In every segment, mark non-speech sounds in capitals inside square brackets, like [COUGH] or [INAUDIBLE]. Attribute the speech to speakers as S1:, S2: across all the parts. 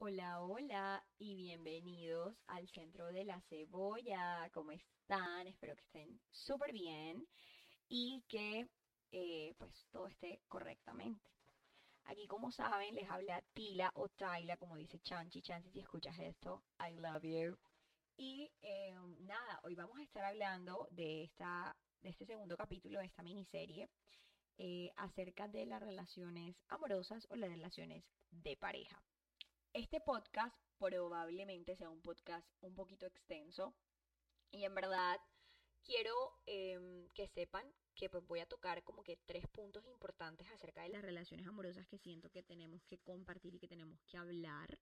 S1: Hola, hola y bienvenidos al centro de la cebolla. ¿Cómo están? Espero que estén súper bien y que eh, pues todo esté correctamente. Aquí, como saben, les habla Tila o Tyla, como dice Chanchi. Chanchi, si escuchas esto, I love you. Y em, nada, hoy vamos a estar hablando de, esta, de este segundo capítulo de esta miniserie eh, acerca de las relaciones amorosas o las relaciones de pareja. Este podcast probablemente sea un podcast un poquito extenso y en verdad quiero em, que sepan que pues voy a tocar como que tres puntos importantes acerca de las relaciones amorosas que siento que tenemos que compartir y que tenemos que hablar.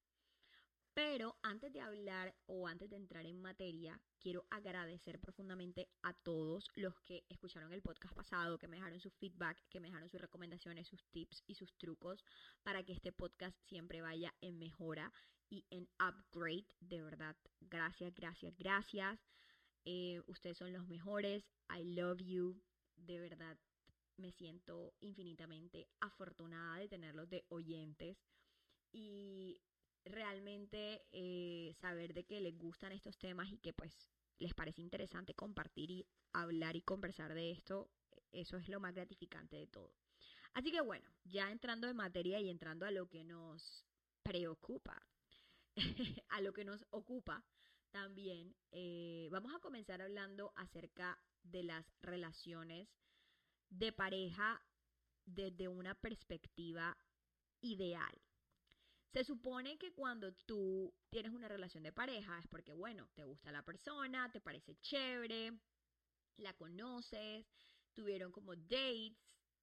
S1: Pero antes de hablar o antes de entrar en materia, quiero agradecer profundamente a todos los que escucharon el podcast pasado, que me dejaron su feedback, que me dejaron sus recomendaciones, sus tips y sus trucos para que este podcast siempre vaya en mejora y en upgrade. De verdad, gracias, gracias, gracias. Eh, ustedes son los mejores. I love you. De verdad, me siento infinitamente afortunada de tenerlos de oyentes. Y realmente eh, saber de que les gustan estos temas y que pues les parece interesante compartir y hablar y conversar de esto, eso es lo más gratificante de todo. Así que bueno, ya entrando en materia y entrando a lo que nos preocupa, [LAUGHS] a lo que nos ocupa también, eh, vamos a comenzar hablando acerca de las relaciones de pareja desde una perspectiva ideal. Se supone que cuando tú tienes una relación de pareja es porque, bueno, te gusta la persona, te parece chévere, la conoces, tuvieron como dates,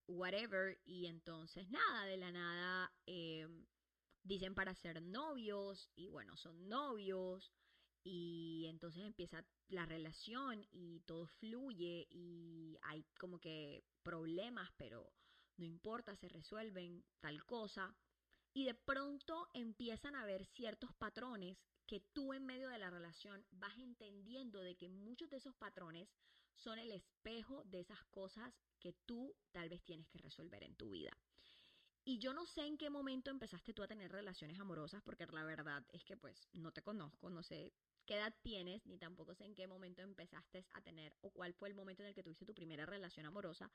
S1: whatever, y entonces nada, de la nada em, dicen para ser novios y bueno, son novios y entonces empieza la relación y todo fluye y hay como que problemas, pero no importa, se resuelven tal cosa y de pronto empiezan a ver ciertos patrones que tú en medio de la relación vas entendiendo de que muchos de esos patrones son el espejo de esas cosas que tú tal vez tienes que resolver en tu vida. Y yo no sé en qué momento empezaste tú a tener relaciones amorosas, porque la verdad es que pues no te conozco, no sé qué edad tienes, ni tampoco sé en qué momento empezaste a tener o cuál fue el momento en el que tuviste tu primera relación amorosa,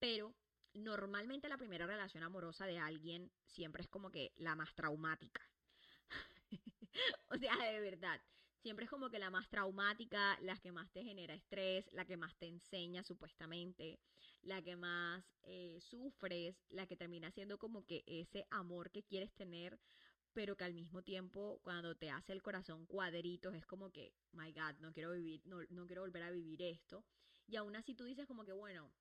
S1: pero normalmente la primera relación amorosa de alguien siempre es como que la más traumática. [LAUGHS] o sea, de verdad, siempre es como que la más traumática, la que más te genera estrés, la que más te enseña supuestamente, la que más eh, sufres, la que termina siendo como que ese amor que quieres tener, pero que al mismo tiempo cuando te hace el corazón cuadritos es como que, my God, no quiero vivir, no, no quiero volver a vivir esto. Y aún así tú dices como que, bueno,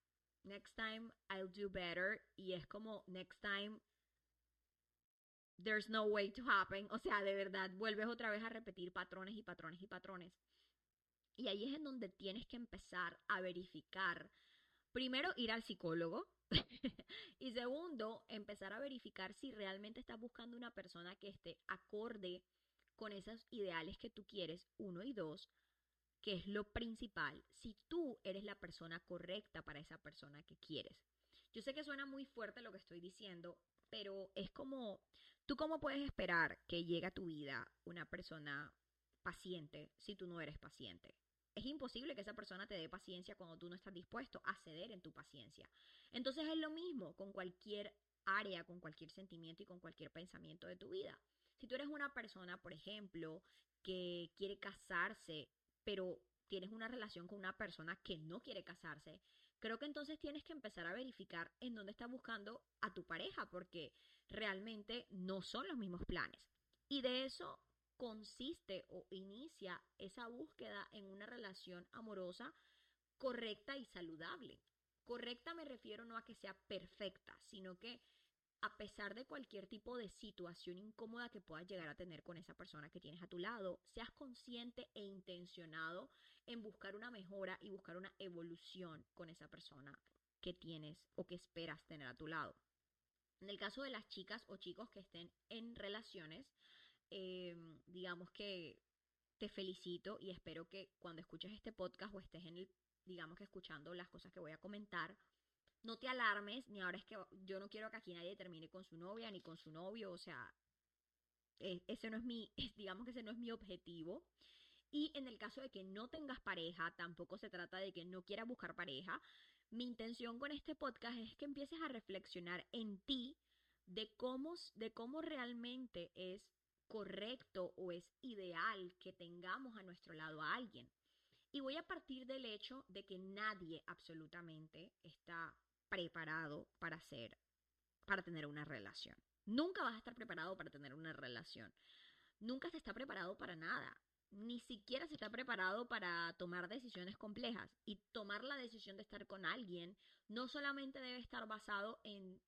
S1: next time I'll do better y es como next time there's no way to happen, o sea, de verdad vuelves otra vez a repetir patrones y patrones y patrones. Y ahí es en donde tienes que empezar a verificar, primero ir al psicólogo [LAUGHS] y segundo, empezar a verificar si realmente estás buscando una persona que esté acorde con esos ideales que tú quieres, uno y dos, que es lo principal, si tú eres la persona correcta para esa persona que quieres. Yo sé que suena muy fuerte lo que estoy diciendo, pero es como, ¿tú cómo puedes esperar que llegue a tu vida una persona paciente si tú no eres paciente? Es imposible que esa persona te dé paciencia cuando tú no estás dispuesto a ceder en tu paciencia. Entonces es lo mismo con cualquier área, con cualquier sentimiento y con cualquier pensamiento de tu vida. Si tú eres una persona, por ejemplo, que quiere casarse pero tienes una relación con una persona que no quiere casarse, creo que entonces tienes que empezar a verificar en dónde estás buscando a tu pareja, porque realmente no son los mismos planes. Y de eso consiste o inicia esa búsqueda en una relación amorosa correcta y saludable. Correcta me refiero no a que sea perfecta, sino que a pesar de cualquier tipo de situación incómoda que puedas llegar a tener con esa persona que tienes a tu lado, seas consciente e intencionado en buscar una mejora y buscar una evolución con esa persona que tienes o que esperas tener a tu lado. En el caso de las chicas o chicos que estén en relaciones, em, digamos que te felicito y espero que cuando escuches este podcast o estés en el, digamos que escuchando las cosas que voy a comentar, no te alarmes, ni ahora es que yo no quiero que aquí nadie termine con su novia ni con su novio, o sea,
S2: eh, ese no es mi, [LAUGHS] digamos que ese no es mi objetivo. Y en el caso de que no tengas pareja, tampoco se trata de que no quieras buscar pareja. Mi intención con este podcast es que empieces a reflexionar en ti de cómo, de cómo realmente es correcto o es ideal que tengamos a nuestro lado a alguien. Y voy a partir del hecho de que nadie absolutamente está preparado para hacer, para tener una relación. Nunca vas a estar preparado para tener una relación. Nunca se está preparado para nada. Ni siquiera se está preparado para tomar decisiones complejas. Y tomar la decisión de estar con alguien no solamente debe estar basado en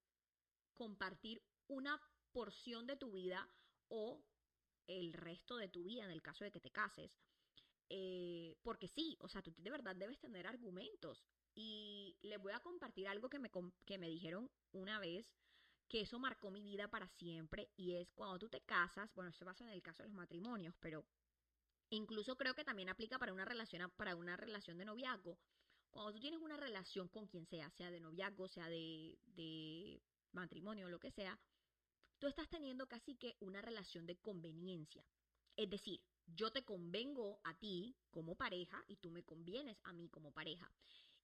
S2: compartir una porción de tu vida o el resto de tu vida en el caso de que te cases. Eh, porque sí, o sea, tú de verdad debes tener argumentos. Y les voy a compartir algo que me, que me dijeron una vez, que eso marcó mi vida para siempre, y es cuando tú te casas, bueno, esto pasa en el caso de los matrimonios, pero incluso creo que también aplica para una relación, para una relación de noviazgo. Cuando tú tienes una relación con quien sea, sea de noviazgo, sea de, de matrimonio, lo que sea, tú estás teniendo casi que una relación de conveniencia. Es decir, yo te convengo a ti como pareja y tú me convienes a mí como pareja.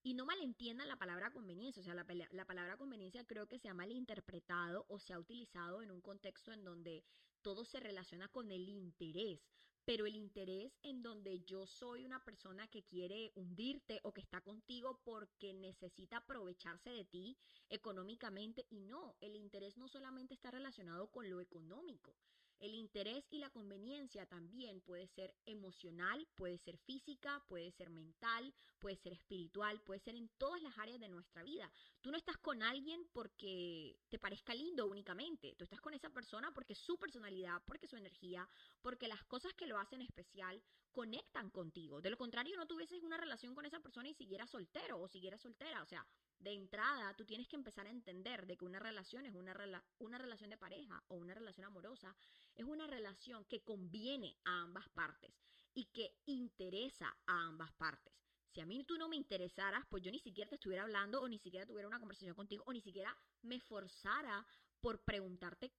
S2: Y no malentiendan la palabra conveniencia, o sea, la, la, palabra conveniencia creo que se ha malinterpretado o se ha utilizado en un contexto en donde todo se relaciona con el interés, pero el interés en donde yo soy una persona que quiere hundirte o que está contigo porque necesita aprovecharse de ti económicamente y no, el interés no solamente está relacionado con lo económico, el interés y la conveniencia también puede ser emocional, puede ser física, puede ser mental, puede ser espiritual, puede ser en todas las áreas de nuestra vida. Tú no estás con alguien porque te parezca lindo únicamente, tú estás con esa persona porque su personalidad, porque su energía, porque las cosas que lo hacen especial conectan contigo. De lo contrario, no tuvieses una relación con esa persona y siguieras soltero o siguieras soltera. O sea, de entrada tú tienes que empezar a entender de que una relación es una, una relación de pareja o una relación amorosa, es una relación que conviene a ambas partes y que interesa a ambas partes. Si a mí tú no me interesaras, pues yo ni siquiera te estuviera hablando o ni siquiera tuviera una conversación contigo o ni siquiera me forzara por preguntarte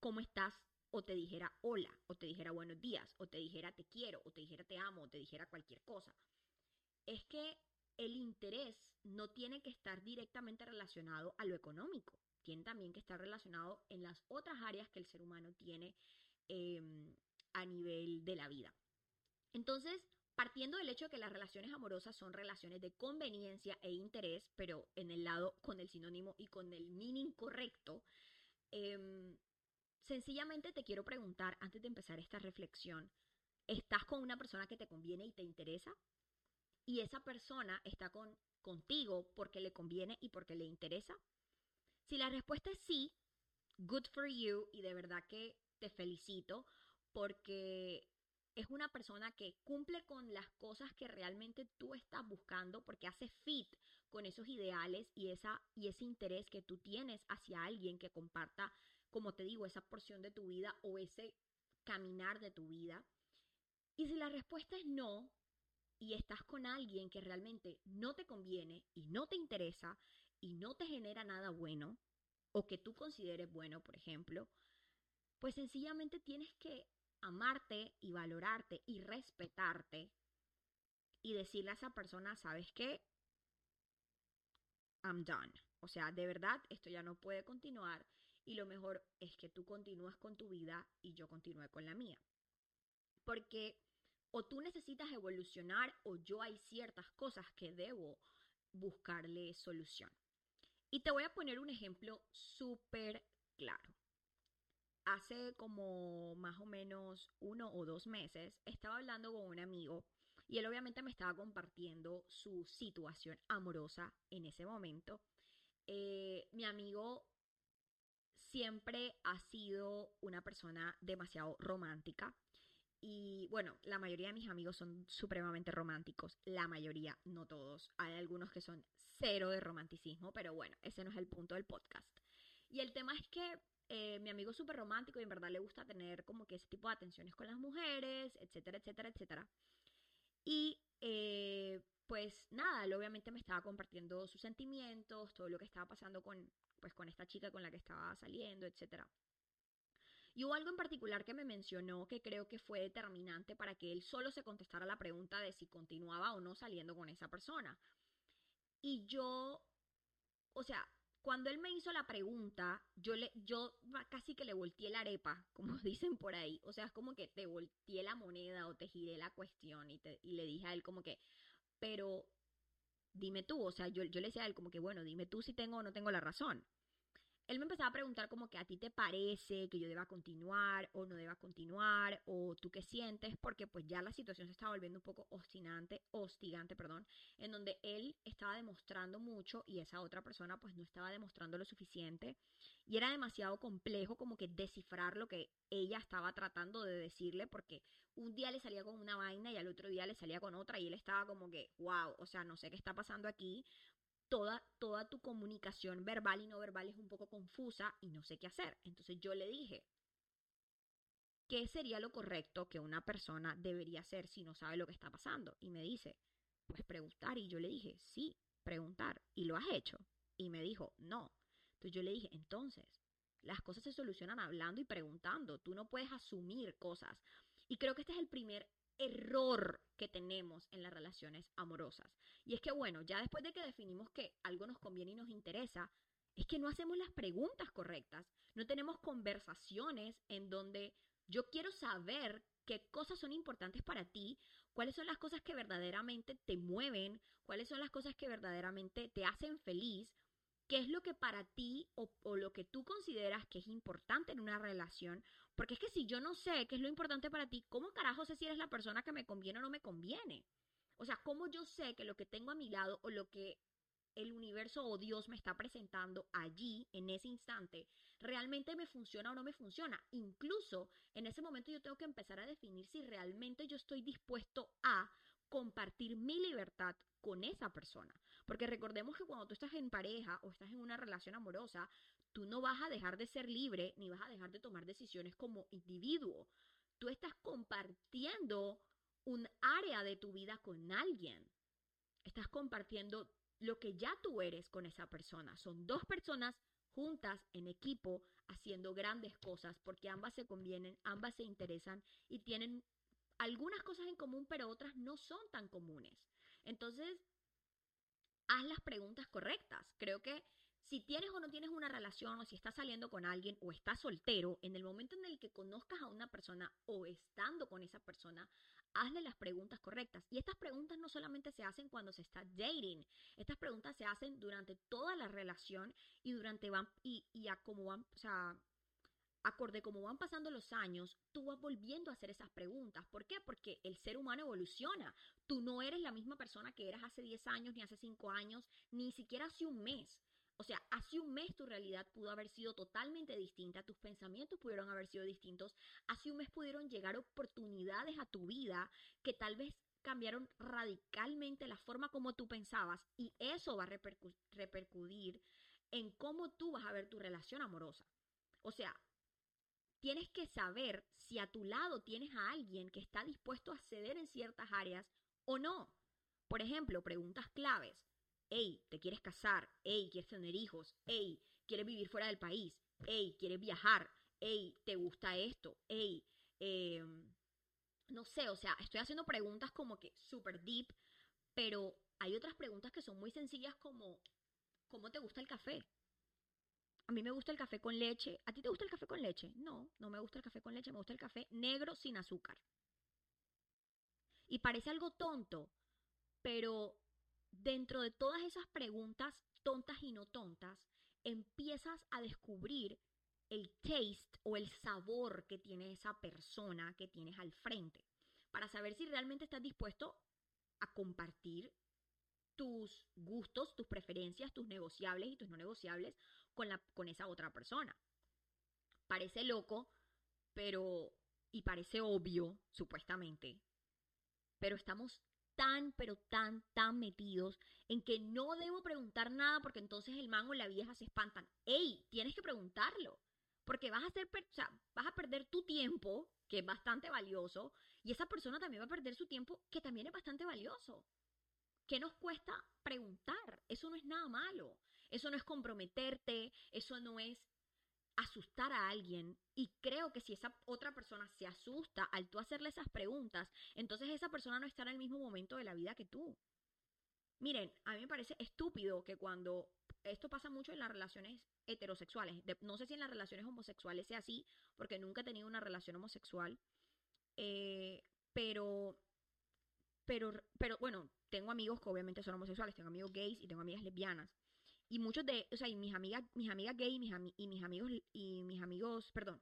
S2: cómo estás o te dijera hola o te dijera buenos días o te dijera te quiero o te dijera te amo o te dijera cualquier cosa. Es que el interés no tiene que estar directamente relacionado a lo económico, tiene también que estar relacionado en las otras áreas que el ser humano tiene em, a nivel de la vida. Entonces, partiendo del hecho de que las relaciones amorosas son relaciones de conveniencia e interés, pero en el lado con el sinónimo y con el meaning correcto, em, sencillamente te quiero preguntar, antes de empezar esta reflexión, ¿estás con una persona que te conviene y te interesa? y esa persona está con, contigo porque le conviene y porque le interesa? Si la respuesta es sí, good for you y de verdad que te felicito porque es una persona que cumple con las cosas que realmente tú estás buscando porque hace fit con esos ideales y, esa, y ese interés que tú tienes hacia alguien que comparta, como te digo, esa porción de tu vida o ese caminar de tu vida. Y si la respuesta es no, y estás con alguien que realmente no te conviene y no te interesa y no te genera nada bueno, o que tú consideres bueno, por ejemplo, pues sencillamente tienes que amarte y valorarte y respetarte y decirle a esa persona, ¿sabes qué? I'm done. O sea, de verdad, esto ya no puede continuar y lo mejor es que tú continúas con tu vida y yo continúe con la mía. Porque o tú necesitas evolucionar o yo hay ciertas cosas que debo buscarle solución. Y te voy a poner un ejemplo súper claro. Hace como más o menos uno o dos meses estaba hablando con un amigo y él obviamente me estaba compartiendo su situación amorosa en ese momento. Eh, mi amigo siempre ha sido una persona demasiado romántica. Y bueno, la mayoría de mis amigos son supremamente románticos, la mayoría, no todos. Hay algunos que son cero de romanticismo, pero bueno, ese no es el punto del podcast. Y el tema es que eh, mi amigo es súper romántico y en verdad le gusta tener como que ese tipo de atenciones con las mujeres, etcétera, etcétera, etcétera. Y eh, pues nada, él obviamente me estaba compartiendo sus sentimientos, todo lo que estaba pasando con, pues, con esta chica con la que estaba saliendo, etcétera. Y hubo algo en particular que me mencionó que creo que fue determinante para que él solo se contestara la pregunta de si continuaba o no saliendo con esa persona. Y yo, o sea, cuando él me hizo la pregunta, yo le, yo casi que le volteé la arepa, como [LAUGHS] dicen por ahí. O sea, es como que te volteé la moneda o te giré la cuestión y, te, y le dije a él como que, pero dime tú, o sea, yo, yo le decía a él como que, bueno, dime tú si tengo o no tengo la razón él me empezaba a preguntar como que a ti te parece que yo deba continuar o no deba continuar o tú qué sientes porque pues ya la situación se estaba volviendo un poco obstinante, hostigante, perdón, en donde él estaba demostrando mucho y esa otra persona pues no estaba demostrando lo suficiente. Y era demasiado complejo como que descifrar lo que ella estaba tratando de decirle porque un día le salía con una vaina y al otro día le salía con otra y él estaba como que, wow, o sea, no sé qué está pasando aquí, toda, toda tu comunicación verbal y no verbal es un poco confusa y no sé qué hacer. Entonces yo le dije, ¿qué sería lo correcto que una persona debería hacer si no sabe lo que está pasando? Y me dice, pues preguntar. Y yo le dije, sí, preguntar. ¿Y lo has hecho? Y me dijo, no. Entonces yo le dije, entonces, las cosas se solucionan hablando y preguntando. Tú no puedes asumir cosas. Y creo que este es el primer error que tenemos en las relaciones amorosas. Y es que, bueno, ya después de que definimos que algo nos conviene y nos interesa, es que no hacemos las preguntas correctas, no tenemos conversaciones en donde yo quiero saber qué cosas son importantes para ti, cuáles son las cosas que verdaderamente te mueven, cuáles son las cosas que verdaderamente te hacen feliz, qué es lo que para ti o, lo que tú consideras que es importante en una relación, porque es que si yo no sé qué es lo importante para ti, ¿cómo carajo sé si eres la persona que me conviene o no me conviene? O sea, ¿cómo yo sé que lo que tengo a mi lado o lo que el universo o Dios me está presentando allí, en ese instante, realmente me funciona o no me funciona. Incluso en ese momento yo tengo que empezar a definir si realmente yo estoy dispuesto a compartir mi libertad con esa persona. Porque recordemos que cuando tú estás en pareja o estás en una relación amorosa, tú no vas a dejar de ser libre ni vas a dejar de tomar decisiones como individuo. Tú estás compartiendo un área de tu vida con alguien. Estás compartiendo lo que ya tú eres con esa persona. Son dos personas juntas en equipo haciendo grandes cosas porque ambas se convienen, ambas se interesan y tienen algunas cosas en común, pero otras no son tan comunes. Entonces, haz las preguntas correctas. Creo que si tienes o no tienes una relación o si estás saliendo con alguien o estás soltero, en el momento en el que conozcas a una persona o estando con esa persona, hazle las preguntas correctas. Y estas preguntas no solamente se hacen cuando se está dating, estas preguntas se hacen durante toda la relación y durante van y, y a cómo van, o sea, acorde como van pasando los años, tú vas volviendo a hacer esas preguntas. ¿Por qué? Porque el ser humano evoluciona. Tú no eres la misma persona que eras hace 10 años, ni hace 5 años, ni siquiera hace un mes. O sea, hace un mes tu realidad pudo haber sido totalmente distinta, tus pensamientos pudieron haber sido distintos, hace un mes pudieron llegar oportunidades a tu vida que tal vez cambiaron radicalmente la forma como tú pensabas y eso va a repercutir en cómo tú vas a ver tu relación amorosa. O sea, tienes que saber si a tu lado tienes a alguien que está dispuesto a ceder en ciertas áreas o no. Por ejemplo, preguntas claves. Hey, te quieres casar, hey, quieres tener hijos, hey, quieres vivir fuera del país, hey, quieres viajar, hey, te gusta esto, hey, em, no sé, o sea, estoy haciendo preguntas como que super deep, pero hay otras preguntas que son muy sencillas como, ¿cómo te gusta el café? A mí me gusta el café con leche. ¿A ti te gusta el café con leche? No, no me gusta el café con leche, me gusta el café negro sin azúcar. Y parece algo tonto, pero dentro de todas esas preguntas tontas y no tontas, empiezas a descubrir el taste o el sabor que tiene esa persona que tienes al frente, para saber si realmente estás dispuesto a compartir tus gustos, tus preferencias, tus negociables y tus no negociables con, la, con esa otra persona. Parece loco, pero... y parece obvio, supuestamente, pero estamos tan, pero tan, tan metidos en que no debo preguntar nada porque entonces el mango y la vieja se espantan. ¡Ey! Tienes que preguntarlo. Porque vas a, hacer, o vas a perder tu tiempo, que es bastante valioso, y esa persona también va a perder su tiempo, que también es bastante valioso. ¿Qué nos cuesta preguntar? Eso no es nada malo. Eso no es comprometerte, eso no es asustar a alguien y creo que si esa otra persona se asusta al tú hacerle esas preguntas, entonces esa persona no está en el mismo momento de la vida que tú. Miren, a mí me parece estúpido que cuando esto pasa mucho en las relaciones heterosexuales, no sé si en las relaciones homosexuales sea así, porque nunca he tenido una relación homosexual, eh, pero, pero, pero bueno, tengo amigos que obviamente son homosexuales, tengo amigos gays y tengo amigas lesbianas. Y muchos de, o sea, y mis amigas, mis amigas gays y mis, y mis amigos, y mis amigos, perdón,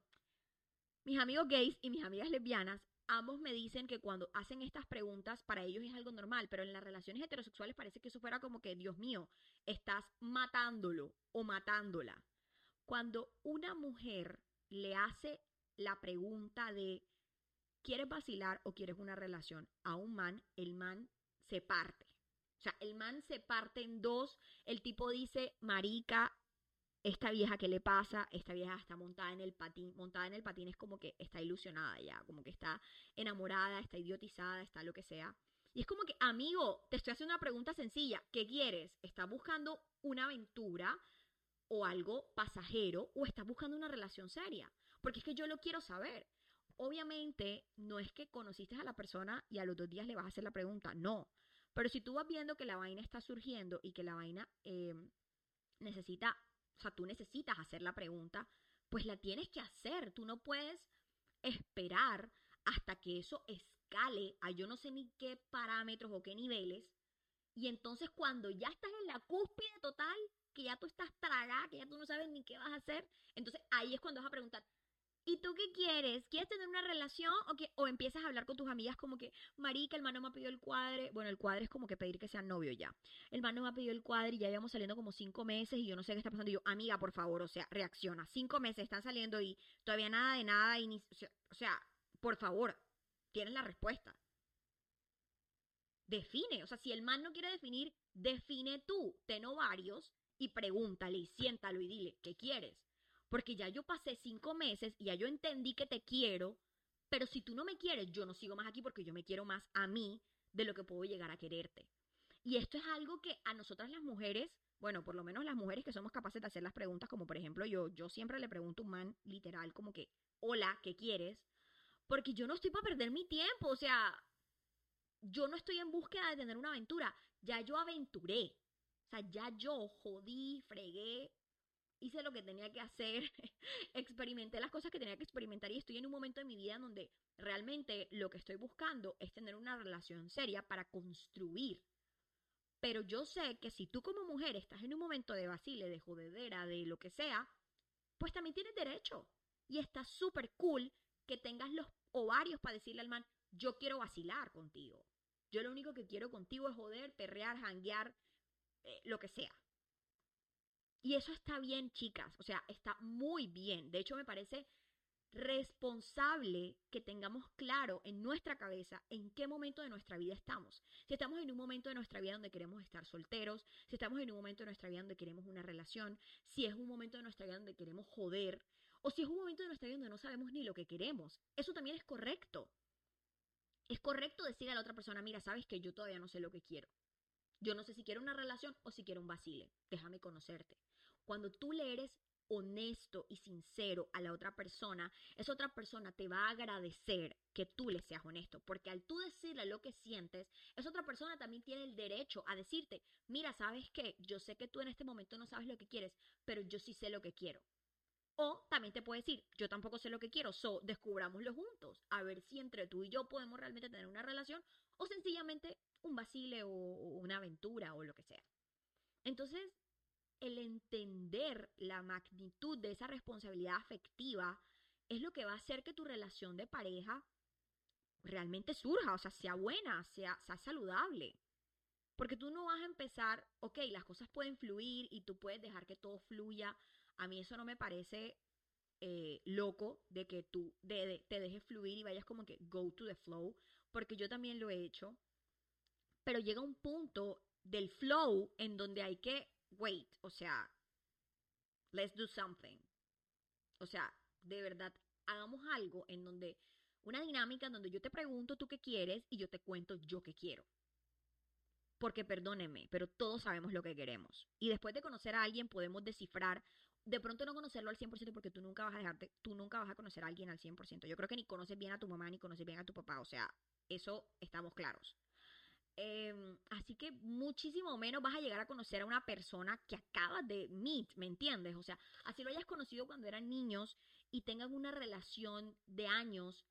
S2: mis amigos gays y mis amigas lesbianas, ambos me dicen que cuando hacen estas preguntas, para ellos es algo normal, pero en las relaciones heterosexuales parece que eso fuera como que, Dios mío, estás matándolo o matándola. Cuando una mujer le hace la pregunta de, ¿quieres vacilar o quieres una relación? A un man, el man se parte. O sea, el man se parte en dos. El tipo dice, marica, esta vieja, ¿qué le pasa? Esta vieja está montada en el patín. Montada en el patín es como que está ilusionada ya, como que está enamorada, está idiotizada, está lo que sea. Y es como que, amigo, te estoy haciendo una pregunta sencilla. ¿Qué quieres? ¿Estás buscando una aventura o algo pasajero o estás buscando una relación seria? Porque es que yo lo quiero saber. Obviamente, no es que conociste a la persona y a los dos días le vas a hacer la pregunta, no. Pero si tú vas viendo que la vaina está surgiendo y que la vaina eh, necesita, o sea, tú necesitas hacer la pregunta, pues la tienes que hacer. Tú no puedes esperar hasta que eso escale a yo no sé ni qué parámetros o qué niveles. Y entonces cuando ya estás en la cúspide total, que ya tú estás tragada, que ya tú no sabes ni qué vas a hacer, entonces ahí es cuando vas a preguntar, ¿Y tú qué quieres? ¿Quieres tener una relación o, que, o empiezas a hablar con tus amigas como que, marica, el mano me ha pedido el cuadre? Bueno, el cuadre es como que pedir que sean novio ya. El mano me ha pedido el cuadre y ya íbamos saliendo como cinco meses y yo no sé qué está pasando. Y yo, amiga, por favor, o sea, reacciona. Cinco meses están saliendo y todavía nada de nada. Y o, sea, por favor, tienes la respuesta. Define. O sea, si el man no quiere definir, define tú. Ten ovarios y pregúntale y siéntalo y dile, ¿qué quieres? Porque ya yo pasé cinco meses y ya yo entendí que te quiero, pero si tú no me quieres, yo no sigo más aquí porque yo me quiero más a mí de lo que puedo llegar a quererte. Y esto es algo que a nosotras las mujeres, bueno, por lo menos las mujeres que somos capaces de hacer las preguntas, como por ejemplo yo, yo siempre le pregunto a un man literal como que, hola, ¿qué quieres? Porque yo no estoy para perder mi tiempo, o sea, yo no estoy en búsqueda de tener una aventura, ya yo aventuré, o sea, ya yo jodí, fregué, hice lo que tenía que hacer, [LAUGHS] experimenté las cosas que tenía que experimentar y estoy en un momento de mi vida donde realmente lo que estoy buscando es tener una relación seria para construir. Pero yo sé que si tú como mujer estás en un momento de vacile, de jodedera, de lo que sea, pues también tienes derecho. Y está súper cool que tengas los ovarios para decirle al man, yo quiero vacilar contigo. Yo lo único que quiero contigo es joder, perrear, janguear, eh, lo que sea. Y eso está bien, chicas, o sea, está muy bien. De hecho, me parece responsable que tengamos claro en nuestra cabeza en qué momento de nuestra vida estamos. Si estamos en un momento de nuestra vida donde queremos estar solteros, si estamos en un momento de nuestra vida donde queremos una relación, si es un momento de nuestra vida donde queremos joder, o si es un momento de nuestra vida donde no sabemos ni lo que queremos. Eso también es correcto. Es correcto decir a la otra persona, mira, sabes que yo todavía no sé lo que quiero. Yo no sé si quiero una relación o si quiero un vacile. Déjame conocerte. Cuando tú le eres honesto y sincero a la otra persona, esa otra persona te va a agradecer que tú le seas honesto, porque al tú decirle lo que sientes, esa otra persona también tiene el derecho a decirte, mira, ¿sabes qué? Yo sé que tú en este momento no sabes lo que quieres, pero yo sí sé lo que quiero. O también te puede decir, yo tampoco sé lo que quiero, so descubrámoslo juntos, a ver si entre tú y yo podemos realmente tener una relación o sencillamente un vacile o una aventura o lo que sea. Entonces, el entender la magnitud de esa responsabilidad afectiva es lo que va a hacer que tu relación de pareja realmente surja, o sea, sea buena, sea, sea saludable. Porque tú no vas a empezar, ok, las cosas pueden fluir y tú puedes dejar que todo fluya. A mí eso no me parece eh, loco de que tú te dejes fluir y vayas como que go to the flow, porque yo también lo he hecho. Pero llega un punto del flow en donde hay que wait, o sea, let's do something. O sea, de verdad, hagamos algo en donde, una dinámica en donde yo te pregunto tú qué quieres y yo te cuento yo qué quiero. Porque perdóneme, pero todos sabemos lo que queremos. Y después de conocer a alguien podemos descifrar de pronto no conocerlo al 100% porque tú nunca vas a dejarte, tú nunca vas a conocer a alguien al 100%. Yo creo que ni conoces bien a tu mamá ni conoces bien a tu papá, o sea, eso estamos claros. Em, así que muchísimo menos vas a llegar a conocer a una persona que acabas de meet, ¿me entiendes? O sea, así lo hayas conocido cuando eran niños y tengan una relación de años,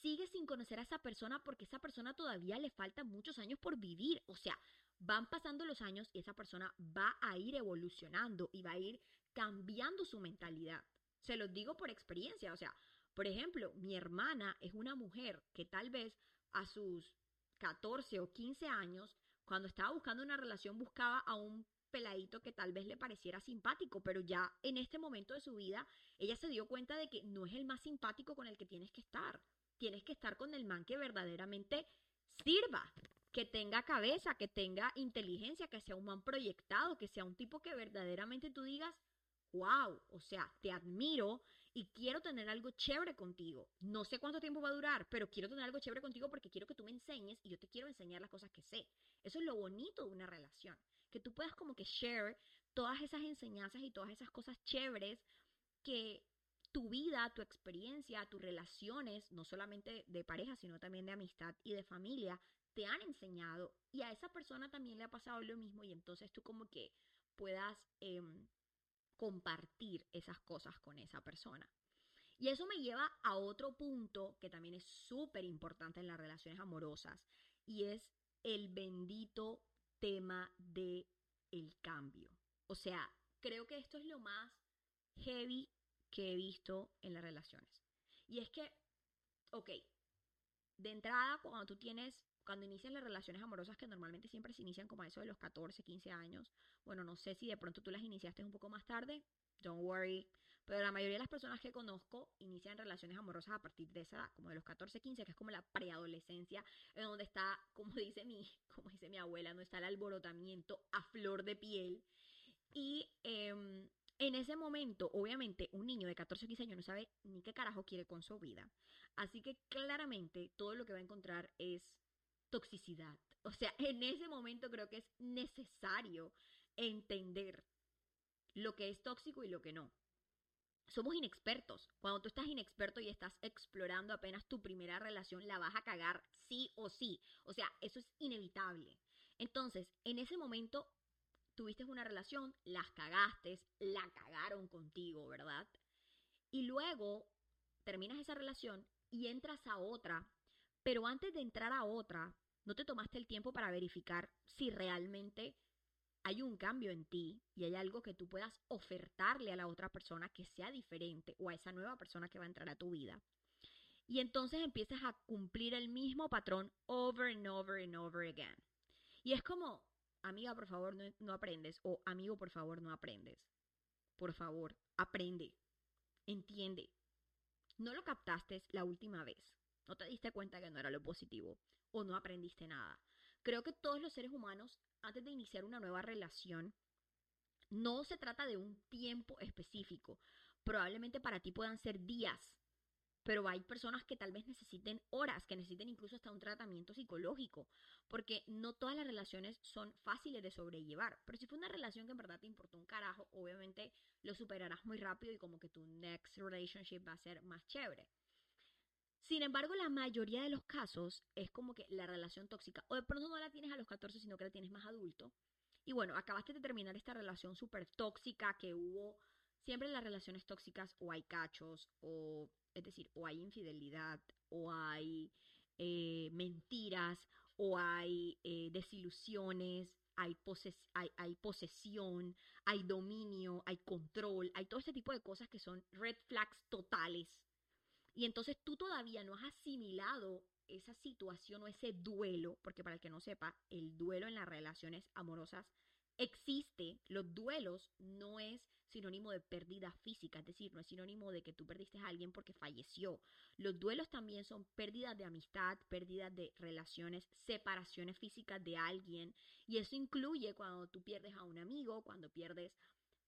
S2: sigue sin conocer a esa persona porque esa persona todavía le falta muchos años por vivir. O sea, van pasando los años y esa persona va a ir evolucionando y va a ir cambiando su mentalidad. Se los digo por experiencia, o sea, por ejemplo, mi hermana es una mujer que tal vez a sus 14 o 15 años, cuando estaba buscando una relación, buscaba a un peladito que tal vez le pareciera simpático, pero ya en este momento de su vida, ella se dio cuenta de que no es el más simpático con el que tienes que estar. Tienes que estar con el man que verdaderamente sirva, que tenga cabeza, que tenga inteligencia, que sea un man proyectado, que sea un tipo que verdaderamente tú digas, wow, o sea, te admiro y quiero tener algo chévere contigo. No sé cuánto tiempo va a durar, pero quiero tener algo chévere contigo porque quiero que tú me enseñes y yo te quiero enseñar las cosas que sé. Eso es lo bonito de una relación, que tú puedas como que share todas esas enseñanzas y todas esas cosas chéveres que tu vida, tu experiencia, tus relaciones, no solamente de pareja, sino también de amistad y de familia, te han enseñado y a esa persona también le ha pasado lo mismo y entonces tú como que puedas em, compartir esas cosas con esa persona. Y eso me lleva a otro punto que también es súper importante en las relaciones amorosas y es el bendito tema de el cambio. O sea, creo que esto es lo más heavy que he visto en las relaciones. Y es que, ok, de entrada, cuando tú tienes, cuando inician las relaciones amorosas, que normalmente siempre se inician como a eso de los 14, 15 años, bueno, no sé si de pronto tú las iniciaste un poco más tarde, don't worry, pero la mayoría de las personas que conozco inician relaciones amorosas a partir de esa edad, como de los 14, 15, que es como la preadolescencia, en donde está, como dice mi, [LAUGHS] como dice mi abuela, no está el alborotamiento a flor de piel. Y em, en ese momento, obviamente, un niño de 14 o 15 años no sabe ni qué carajo quiere con su vida. Así que claramente todo lo que va a encontrar es toxicidad. O sea, [LAUGHS] en ese momento creo que es necesario entender lo que es tóxico y lo que no. Somos inexpertos. Cuando tú estás inexperto y estás explorando apenas tu primera relación, la vas a cagar sí o sí. O sea, eso es inevitable. Entonces, en ese momento tuviste una relación, las cagaste, la cagaron contigo, ¿verdad? Y luego terminas esa relación y entras a otra, pero antes de entrar a otra, no te tomaste el tiempo para verificar si realmente hay un cambio en ti y hay algo que tú puedas ofertarle a la otra persona que sea diferente o a esa nueva persona que va a entrar a tu vida. Y entonces empiezas a cumplir el mismo patrón over and over and over again. Y es como, amiga, por favor, no, no aprendes. O amigo, por favor, no aprendes. Por favor, aprende. Entiende. No lo captaste la última vez. No te diste cuenta que no era lo positivo. O no aprendiste nada. Creo que todos los seres humanos, antes de iniciar una nueva relación, no se trata de un tiempo específico. Probablemente para ti puedan ser días, pero hay personas que tal vez necesiten horas, que necesiten incluso hasta un tratamiento psicológico, porque no todas las relaciones son fáciles de sobrellevar. Pero si fue una relación que en verdad te importó un carajo, obviamente lo superarás muy rápido y como que tu next relationship va a ser más chévere. Sin embargo, la mayoría de los casos es como que la relación tóxica, o de pronto no la tienes a los 14, sino que la tienes más adulto. Y bueno, acabaste de terminar esta relación súper tóxica que hubo. Siempre en las relaciones tóxicas o hay cachos, o es decir, o hay infidelidad, o hay eh, mentiras, o hay eh, desilusiones, hay, hay, hay, posesión, hay dominio, hay control, hay todo ese tipo de cosas que son red flags totales y entonces tú todavía no has asimilado esa situación o ese duelo, porque para el que no sepa, el duelo en las relaciones amorosas existe. Los duelos no es sinónimo de pérdida física, es decir, no es sinónimo de que tú perdiste a alguien porque falleció. Los duelos también son pérdidas de amistad, pérdidas de relaciones, separaciones físicas de alguien, y eso incluye cuando tú pierdes a un amigo, cuando pierdes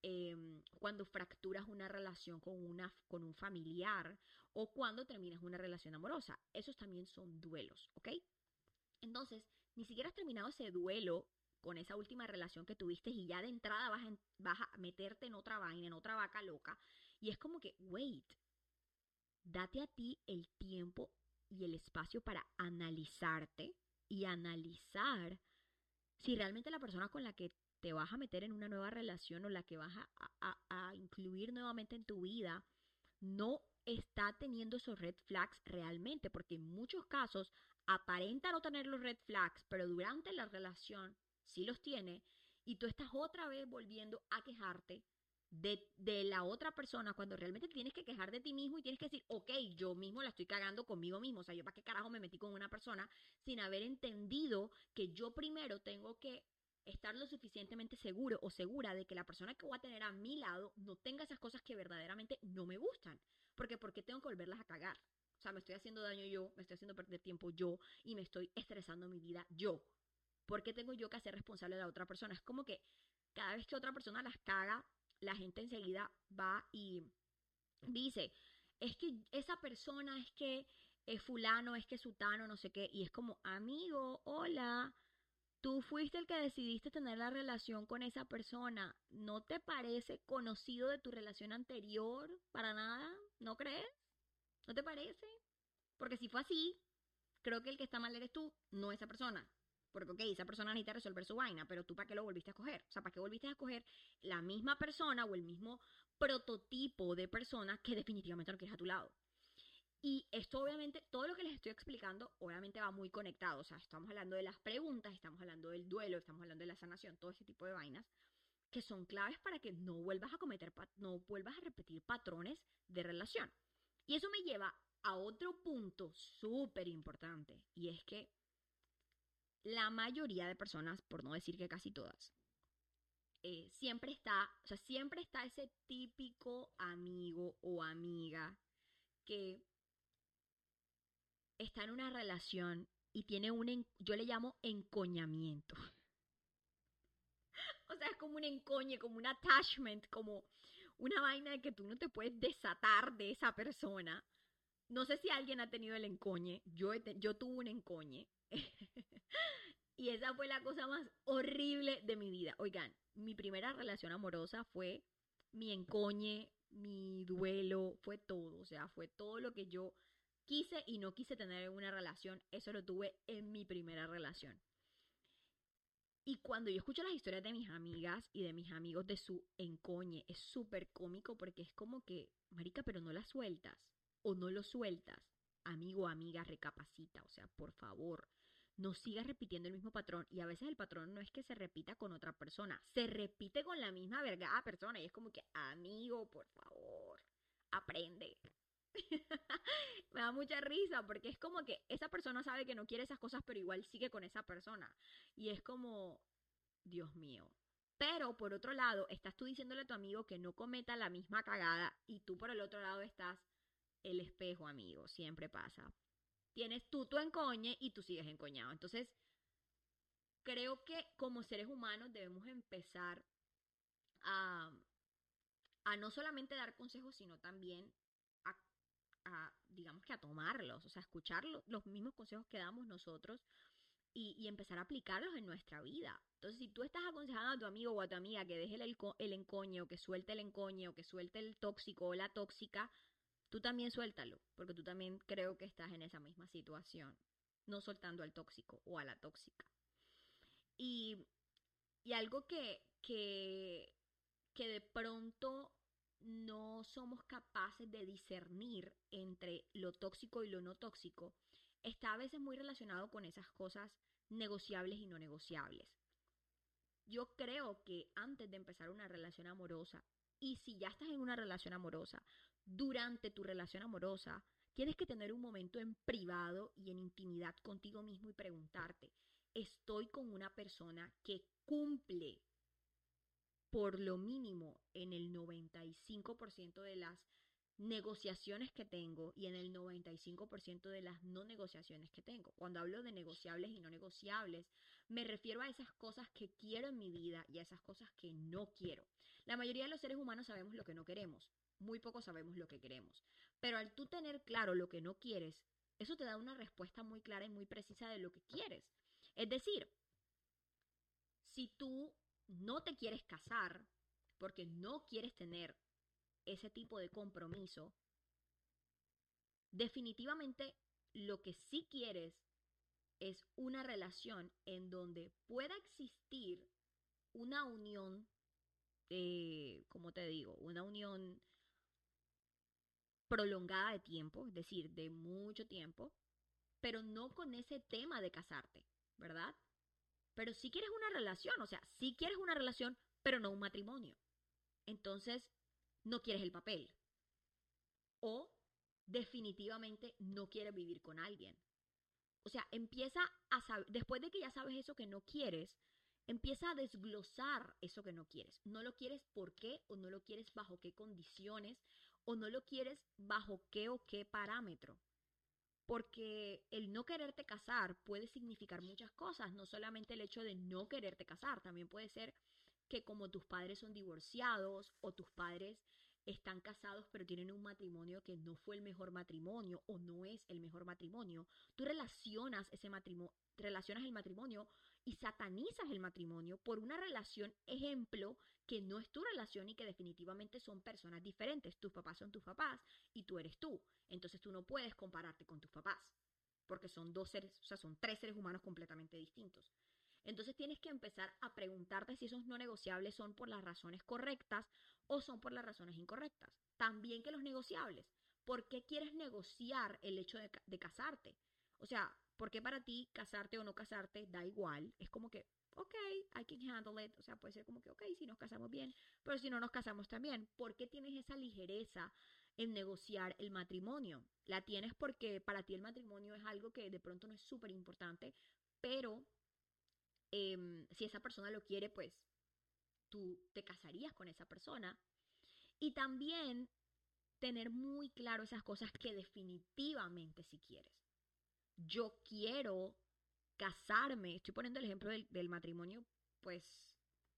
S2: Em, cuando fracturas una relación con, una, con un familiar o cuando terminas una relación amorosa. Esos también son duelos, ¿ok? Entonces, ni siquiera has terminado ese duelo con esa última relación que tuviste y ya de entrada vas, a meterte en otra vaina, en otra vaca loca. Y es como que, wait, date a ti el tiempo y el espacio para analizarte y analizar si realmente la persona con la que te vas a meter en una nueva relación o la que vas a, a, incluir nuevamente en tu vida no está teniendo esos red flags realmente, porque en muchos casos aparenta no tener los red flags, pero durante la relación sí los tiene y tú estás otra vez volviendo a quejarte de, de, la otra persona cuando realmente tienes que quejar de ti mismo y tienes que decir, ok, yo mismo la estoy cagando conmigo mismo. O sea, yo para qué carajo me metí con una persona sin haber entendido que yo primero tengo que estar lo suficientemente seguro o segura de que la persona que voy a tener a mi lado no tenga esas cosas que verdaderamente no me gustan. Porque ¿por qué tengo que volverlas a cagar? O sea, me estoy haciendo daño yo, me estoy haciendo perder tiempo yo y me estoy estresando mi vida yo. ¿Por qué tengo yo que hacer responsable de la otra persona? Es como que cada vez que otra persona las caga, la gente enseguida va y dice, es que esa persona es que es fulano, es que es sutano, no sé qué, y es como, amigo, hola, tú fuiste el que decidiste tener la relación con esa persona, ¿no te parece conocido de tu relación anterior para nada? ¿No crees? ¿No te parece? Porque si fue así, creo que el que está mal eres tú, no esa persona. Porque, ok, esa persona necesita resolver su vaina, pero tú para qué lo volviste a escoger? O sea, ¿para qué volviste a escoger la misma persona o el mismo prototipo de persona que definitivamente no quieres a tu lado? Y esto obviamente, todo lo que les estoy explicando, obviamente va muy conectado. O sea, estamos hablando de las preguntas, estamos hablando del duelo, estamos hablando de la sanación, todo ese tipo de vainas, que son claves para que no vuelvas a cometer, no vuelvas a repetir patrones de relación. Y eso me lleva a otro punto súper importante, y es que la mayoría de personas, por no decir que casi todas, eh, siempre está, o sea, siempre está ese típico amigo o amiga que está en una relación y tiene un, yo le llamo encoñamiento. [LAUGHS] o sea, es como un encoñe, como un attachment, como una vaina de que tú no te puedes desatar de esa persona. No sé si alguien ha tenido el encoñe, yo, yo tuve un encoñe. [LAUGHS] y esa fue la cosa más horrible de mi vida. Oigan, mi primera relación amorosa fue mi encoñe, mi duelo, fue todo. O sea, fue todo lo que yo quise y no quise tener una relación. Eso lo tuve en mi primera relación. Y cuando yo escucho las historias de mis amigas y de mis amigos de su encoñe, es súper cómico porque es como que, marica, pero no la sueltas o no lo sueltas. Amigo amiga, recapacita, o sea, por favor, no sigas repitiendo el mismo patrón. Y a veces el patrón no es que se repita con otra persona, se repite con la misma persona. Y es como que, amigo, por favor, aprende. [LAUGHS] Me da mucha risa porque es como que esa persona sabe que no quiere esas cosas, pero igual sigue con esa persona. Y es como, Dios mío. Pero por otro lado, estás tú diciéndole a tu amigo que no cometa la misma cagada y tú por el otro lado estás el espejo, amigo. Siempre pasa tienes tú tu encoñe y tú sigues encoñado. Entonces, creo que como seres humanos debemos empezar a, no solamente dar consejos, sino también a, digamos que a tomarlos, o sea, escuchar los mismos consejos que damos nosotros y, empezar a aplicarlos en nuestra vida. Entonces, si tú estás aconsejando a tu amigo o a tu amiga que deje el, el encoñe o que suelte el encoñe o que suelte el tóxico o la tóxica, tú también suéltalo, porque tú también creo que estás en esa misma situación, no soltando al tóxico o a la tóxica. Y, y algo que, que, que de pronto no somos capaces de discernir entre lo tóxico y lo no tóxico, está a veces muy relacionado con esas cosas negociables y no negociables. Yo creo que antes de empezar una relación amorosa, y si ya estás en una relación amorosa, durante tu relación amorosa, tienes que tener un momento en privado y en intimidad contigo mismo y preguntarte, ¿estoy con una persona que cumple por lo mínimo en el 95% de las negociaciones que tengo y en el 95% de las no negociaciones que tengo. Cuando hablo de negociables y no negociables, me refiero a esas cosas que quiero en mi vida y a esas cosas que no quiero. La mayoría de los seres humanos sabemos lo que no queremos, muy poco sabemos lo que queremos. Pero al tú tener claro lo que no quieres, eso te da una respuesta muy clara y muy precisa de lo que quieres. Es decir, si tú no te quieres casar porque no quieres tener ese tipo de compromiso, definitivamente lo que sí quieres es una relación en donde pueda existir una unión, de, como te digo, una unión prolongada de tiempo, es decir, de mucho tiempo, pero no con ese tema de casarte, ¿verdad? Pero si quieres una relación, o sea, si quieres una relación, pero no un matrimonio. Entonces, no quieres el papel. O definitivamente no quieres vivir con alguien. O sea, empieza a saber, después de que ya sabes eso que no quieres, empieza a desglosar eso que no quieres. No lo quieres por qué o no lo quieres bajo qué condiciones o no lo quieres bajo qué o qué parámetro. Porque el no quererte casar puede significar muchas cosas, no solamente el hecho de no quererte casar, también puede ser que como tus padres son divorciados o tus padres están casados pero tienen un matrimonio que no fue el mejor matrimonio o no es el mejor matrimonio, tú relacionas ese matrimonio, relacionas el matrimonio y satanizas el matrimonio por una relación ejemplo que no es tu relación y que definitivamente son personas diferentes. Tus papás son tus papás y tú eres tú. Entonces tú no puedes compararte con tus papás porque son dos seres, o sea, son tres seres humanos completamente distintos. Entonces tienes que empezar a preguntarte si esos no negociables son por las razones correctas o son por las razones incorrectas. También que los negociables. ¿Por qué quieres negociar el hecho de, de casarte? O sea, porque para ti casarte o no casarte da igual. Es como que, ok, I can handle it. O sea, puede ser como que, ok, si nos casamos bien, pero si no nos casamos también. ¿Por qué tienes esa ligereza en negociar el matrimonio? La tienes porque para ti el matrimonio es algo que de pronto no es súper importante, pero em, si esa persona lo quiere, pues tú te casarías con esa persona. Y también tener muy claro esas cosas que definitivamente si quieres yo quiero casarme, estoy poniendo el ejemplo del, matrimonio, pues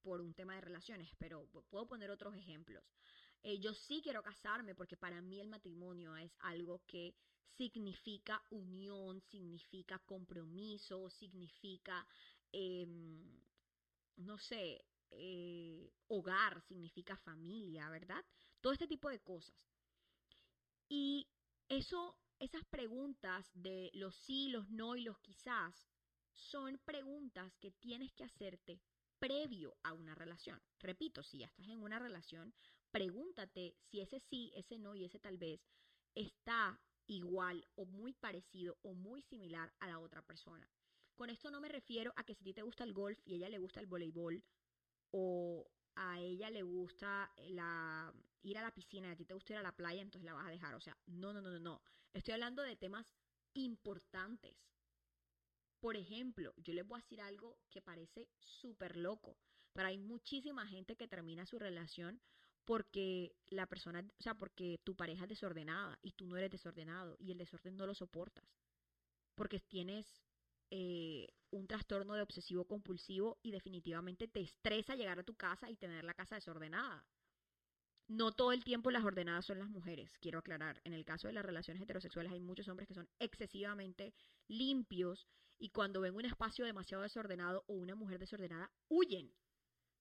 S2: por un tema de relaciones, pero puedo poner otros ejemplos. Eh, yo sí quiero casarme porque para mí el matrimonio es algo que significa unión, significa compromiso, significa, em, no sé, eh, hogar, significa familia, ¿verdad? Todo este tipo de cosas. Y eso esas preguntas de los sí, los no y los quizás son preguntas que tienes que hacerte previo a una relación. Repito, si ya estás en una relación, pregúntate si ese sí, ese no y ese tal vez está igual o muy parecido o muy similar a la otra persona. Con esto no me refiero a que si a ti te gusta el golf y a ella le gusta el voleibol o a ella le gusta ir a la piscina y a ti te gusta ir a la playa, entonces la vas a dejar. O sea, no, no, no, no, no. Estoy hablando de temas importantes. Por ejemplo, yo les voy a decir algo que parece súper loco, pero hay muchísima gente que termina su relación porque la persona, o sea, porque tu pareja es desordenada y tú no eres desordenado y el desorden no lo soportas. Porque tienes eh, un trastorno de obsesivo compulsivo y definitivamente te estresa llegar a tu casa y tener la casa desordenada. No todo el tiempo las ordenadas son las mujeres, quiero aclarar. En el caso de las relaciones heterosexuales hay muchos hombres que son excesivamente limpios y cuando ven un espacio demasiado desordenado o una mujer desordenada, huyen.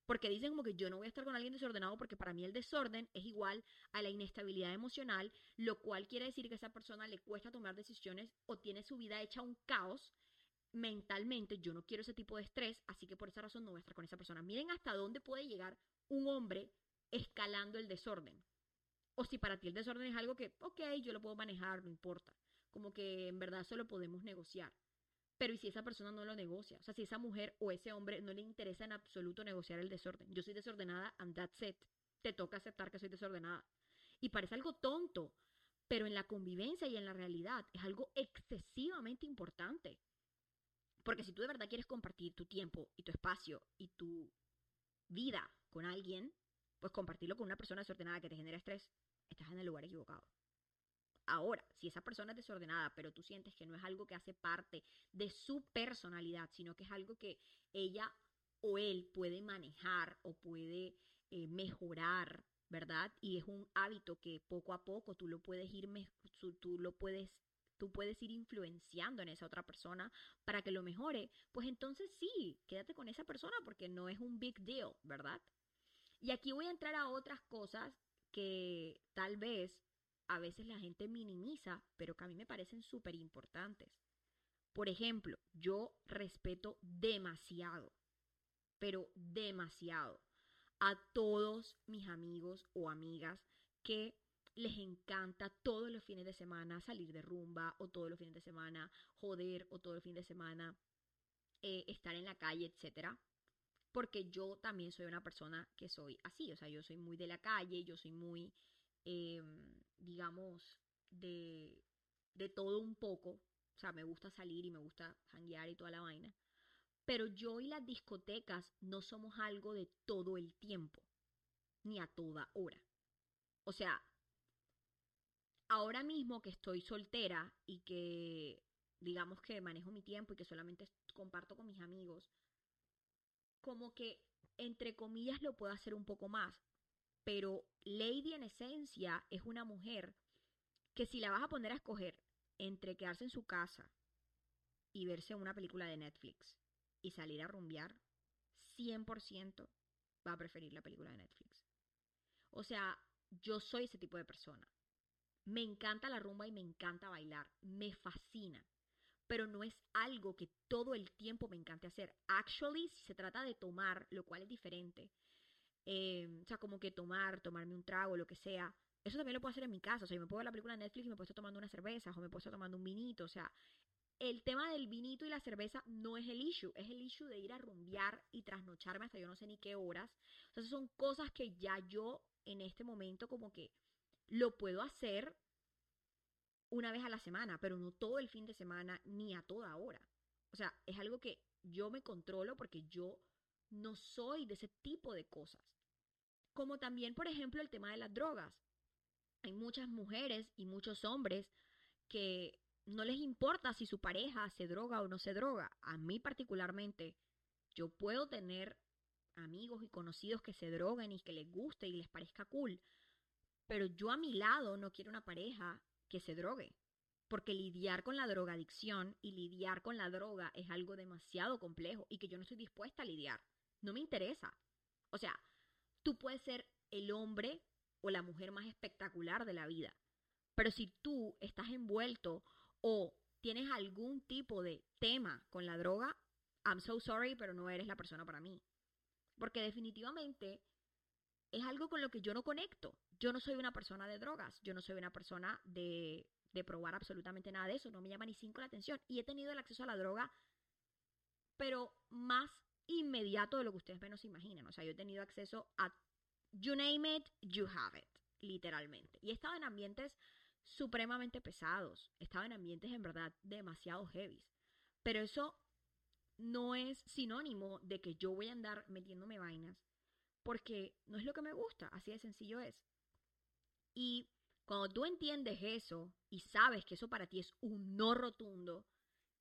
S2: Porque dicen como que yo no voy a estar con alguien desordenado porque para mí el desorden es igual a la inestabilidad emocional, lo cual quiere decir que a esa persona le cuesta tomar decisiones o tiene su vida hecha un caos mentalmente yo no quiero ese tipo de estrés, así que por esa razón no voy a estar con esa persona. Miren hasta dónde puede llegar un hombre escalando el desorden. O si para ti el desorden es algo que, ok, yo lo puedo manejar, no importa. Como que en verdad solo podemos negociar. Pero ¿y si esa persona no lo negocia? O sea, si esa mujer o ese hombre no le interesa en absoluto negociar el desorden. Yo soy desordenada and that's it. Te toca aceptar que soy desordenada. Y parece algo tonto, pero en la convivencia y en la realidad es algo excesivamente importante. Porque si tú de verdad quieres compartir tu tiempo y tu espacio y tu vida con alguien, pues compartirlo con una persona desordenada que te genera estrés, estás en el lugar equivocado. Ahora, si esa persona es desordenada, pero tú sientes que no es algo que hace parte de su personalidad, sino que es algo que ella o él puede manejar o puede eh, mejorar, ¿verdad? Y es un hábito que poco a poco tú lo puedes ir, tú lo puedes tú puedes ir influenciando en esa otra persona para que lo mejore, pues entonces sí, quédate con esa persona porque no es un big deal, ¿verdad? Y aquí voy a entrar a otras cosas que tal vez a veces la gente minimiza, pero que a mí me parecen súper importantes. Por ejemplo, yo respeto demasiado, pero demasiado, a todos mis amigos o amigas que les encanta todos los fines de semana salir de rumba o todos los fines de semana joder o todos los fines de semana eh, estar en la calle, etcétera. Porque yo también soy una persona que soy así, o sea, yo soy muy de la calle, yo soy muy, em, digamos, de, de todo un poco. O sea, me gusta salir y me gusta janguear y toda la vaina. Pero yo y las discotecas no somos algo de todo el tiempo, ni a toda hora. O sea, ahora mismo que estoy soltera y que digamos que manejo mi tiempo y que solamente comparto con mis amigos, como que entre comillas lo puedo hacer un poco más. Pero Lady en esencia es una mujer que si la vas a poner a escoger entre quedarse en su casa y verse una película de Netflix y salir a rumbear, 100% va a preferir la película de Netflix. O sea, yo soy ese tipo de persona. Me encanta la rumba y me encanta bailar, me fascina, pero no es algo que todo el tiempo me encante hacer. Actually, si se trata de tomar, lo cual es diferente, eh, o sea, como que tomar, tomarme un trago, lo que sea, eso también lo puedo hacer en mi casa. O sea, yo me puedo ver la película de Netflix y me puedo estar tomando una cerveza o me puedo estar tomando un vinito. O sea, el tema del vinito y la cerveza no es el issue. Es el issue de ir a rumbear y trasnocharme hasta yo no sé ni qué horas. Sea, son cosas que ya yo en este momento como que lo puedo hacer una vez a la semana, pero no todo el fin de semana ni a toda hora. O sea, es algo que yo me controlo porque yo no soy de ese tipo de cosas. Como también, por ejemplo, el tema de las drogas. Hay muchas mujeres y muchos hombres que no les importa si su pareja se droga o no se droga. A mí particularmente, yo puedo tener amigos y conocidos que se droguen y que les guste y les parezca cool, pero yo a mi lado no quiero una pareja que se drogue, porque lidiar con la drogadicción y lidiar con la droga es algo demasiado complejo y que yo no estoy dispuesta a lidiar. No me interesa. O sea, tú puedes ser el hombre o la mujer más espectacular de la vida, pero si tú estás envuelto o tienes algún tipo de tema con la droga, I'm so sorry, pero no eres la persona para mí. Porque definitivamente es algo con lo que yo no conecto. Yo no soy una persona de drogas, yo no soy una persona de, probar absolutamente nada de eso, no me llama ni cinco la atención. Y he tenido el acceso a la droga, pero más inmediato de lo que ustedes menos imaginan. O sea, yo he tenido acceso a, you name it, you have it, literalmente. Y he estado en ambientes supremamente pesados, he estado en ambientes en verdad demasiado heavy. Pero eso no es sinónimo de que yo voy a andar metiéndome vainas porque no es lo que me gusta, así de sencillo es. Y cuando tú entiendes eso y sabes que eso para ti es un no rotundo,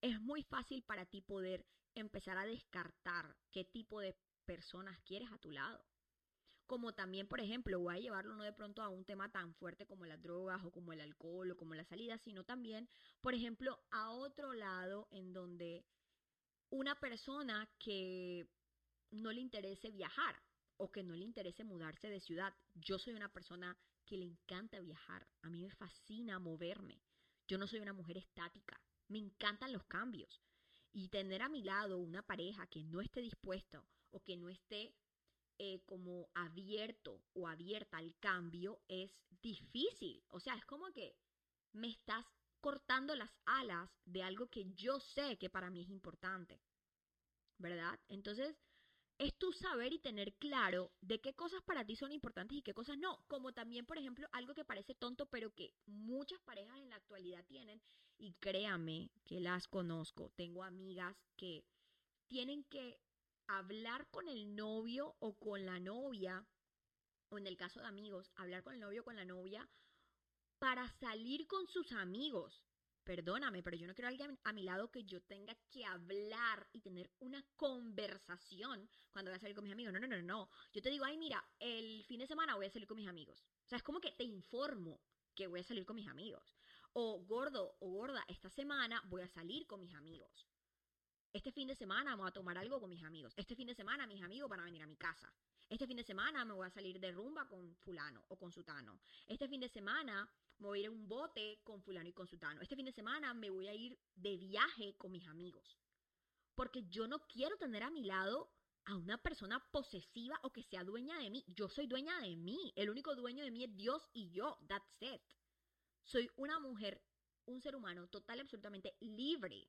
S2: es muy fácil para ti poder empezar a descartar qué tipo de personas quieres a tu lado. Como también, por ejemplo, voy a llevarlo no de pronto a un tema tan fuerte como las drogas o como el alcohol o como la salida, sino también, por ejemplo, a otro lado en donde una persona que no le interese viajar o que no le interese mudarse de ciudad. Yo soy una persona le encanta viajar. A mí me fascina moverme. Yo no soy una mujer estática. Me encantan los cambios. Y tener a mi lado una pareja que no esté dispuesta o que no esté eh, como abierto o abierta al cambio es difícil. O sea, es como que me estás cortando las alas de algo que yo sé que para mí es importante. ¿Verdad? Entonces, es tu saber y tener claro de qué cosas para ti son importantes y qué cosas no. Como también, por ejemplo, algo que parece tonto, pero que muchas parejas en la actualidad tienen, y créame que las conozco. Tengo amigas que tienen que hablar con el novio o con la novia, o en el caso de amigos, hablar con el novio o con la novia para salir con sus amigos perdóname, pero yo no quiero a alguien a mi lado que yo tenga que hablar y tener una conversación cuando voy a salir con mis amigos. No, no, no, no. Yo te digo, ay, mira, el fin de semana voy a salir con mis amigos. O sea, es como que te informo que voy a salir con mis amigos. O gordo o gorda, esta semana voy a salir con mis amigos. Este fin de semana vamos a tomar algo con mis amigos. Este fin de semana mis amigos van a venir a mi casa. Este fin de semana me voy a salir de rumba con fulano o con sutano. Este fin de semana me voy a ir a un bote con fulano y con sutano. Este fin de semana me voy a ir de viaje con mis amigos. Porque yo no quiero tener a mi lado a una persona posesiva o que sea dueña de mí. Yo soy dueña de mí. El único dueño de mí es Dios y yo. That's it. Soy una mujer, un ser humano total y absolutamente libre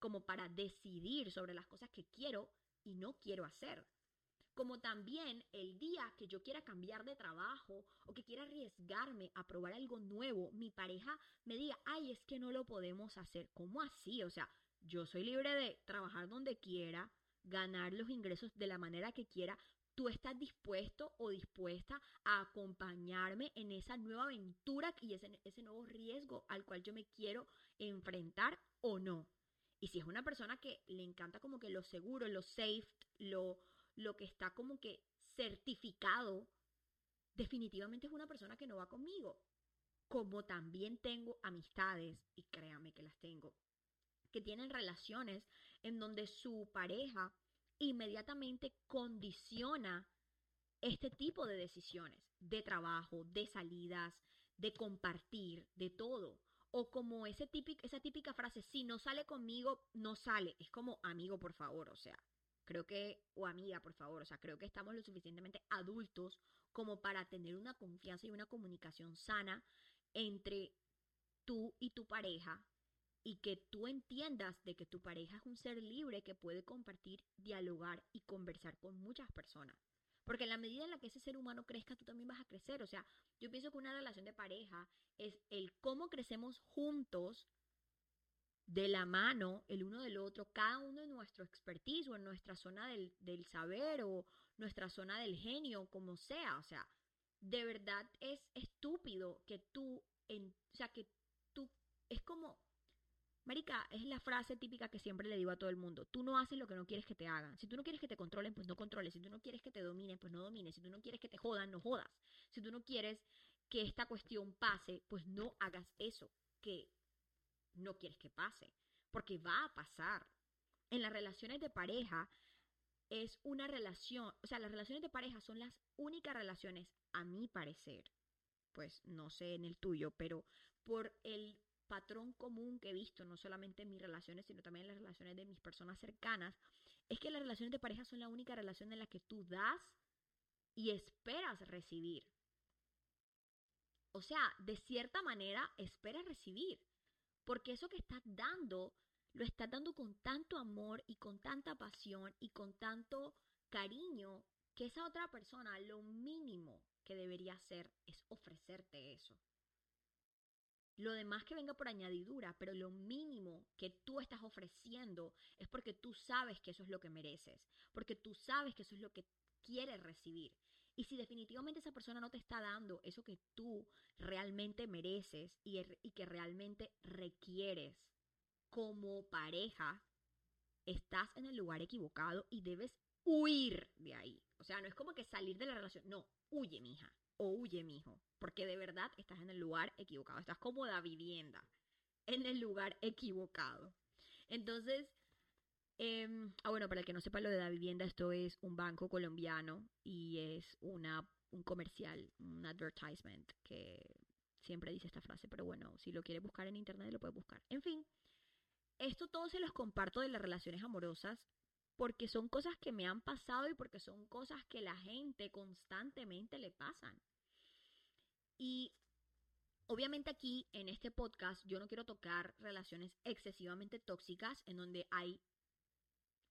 S2: como para decidir sobre las cosas que quiero y no quiero hacer. Como también el día que yo quiera cambiar de trabajo o que quiera arriesgarme a probar algo nuevo, mi pareja me diga, ay, es que no lo podemos hacer. ¿Cómo así? O sea, yo soy libre de trabajar donde quiera, ganar los ingresos de la manera que quiera. ¿Tú estás dispuesto o dispuesta a acompañarme en esa nueva aventura y ese, ese nuevo riesgo al cual yo me quiero enfrentar o no? Y si es una persona que le encanta como que lo seguro, lo safe, lo, lo que está como que certificado, definitivamente es una persona que no va conmigo. Como también tengo amistades, y créame que las tengo, que tienen relaciones en donde su pareja inmediatamente condiciona este tipo de decisiones, de trabajo, de salidas, de compartir, de todo. O como ese esa típica frase, si no sale conmigo, no sale. Es como amigo, por favor, o sea, creo que, o amiga, por favor, o sea, creo que estamos lo suficientemente adultos como para tener una confianza y una comunicación sana entre tú y tu pareja y que tú entiendas de que tu pareja es un ser libre que puede compartir, dialogar y conversar con muchas personas. Porque en la medida en la que ese ser humano crezca, tú también vas a crecer. O sea, yo pienso que una relación de pareja es el cómo crecemos juntos de la mano el uno del otro, cada uno en nuestro expertise o en nuestra zona del, del saber o nuestra zona del genio, como sea. O sea, de verdad es estúpido que tú, en, o sea, que tú, es como Marica, es la frase típica que siempre le digo a todo el mundo. Tú no haces lo que no quieres que te hagan. Si tú no quieres que te controlen, pues no controles. Si tú no quieres que te dominen, pues no domines. Si tú no quieres que te jodan, no jodas. Si tú no quieres que esta cuestión pase, pues no hagas eso que no quieres que pase. Porque va a pasar. En las relaciones de pareja es una relación, o sea, las relaciones de pareja son las únicas relaciones, a mi parecer, pues no sé en el tuyo, pero por el patrón común que he visto, no solamente en mis relaciones, sino también en las relaciones de mis personas cercanas, es que las relaciones de pareja son la única relación en la que tú das y esperas recibir. O sea, de cierta manera esperas recibir, porque eso que estás dando, lo estás dando con tanto amor y con tanta pasión y con tanto cariño, que esa otra persona lo mínimo que debería hacer es ofrecerte eso. Lo demás que venga por añadidura, pero lo mínimo que tú estás ofreciendo es porque tú sabes que eso es lo que mereces, porque tú sabes que eso es lo que quieres recibir. Y si definitivamente esa persona no te está dando eso que tú realmente mereces y, er, que realmente requieres como pareja, estás en el lugar equivocado y debes huir de ahí. O sea, no es como que salir de la relación, no, huye, mija o huye, mijo, porque de verdad estás en el lugar equivocado, estás cómoda vivienda en el lugar equivocado. Entonces, eh, ah, bueno, para el que no sepa lo de la vivienda, esto es un banco colombiano y es una, un comercial, un advertisement que siempre dice esta frase, pero bueno, si lo quieres buscar en internet lo puedes buscar. En fin, esto todo se los comparto de las relaciones amorosas porque son cosas que me han pasado y porque son cosas que la gente constantemente le pasan. Y obviamente aquí en este podcast yo no quiero tocar relaciones excesivamente tóxicas en donde hay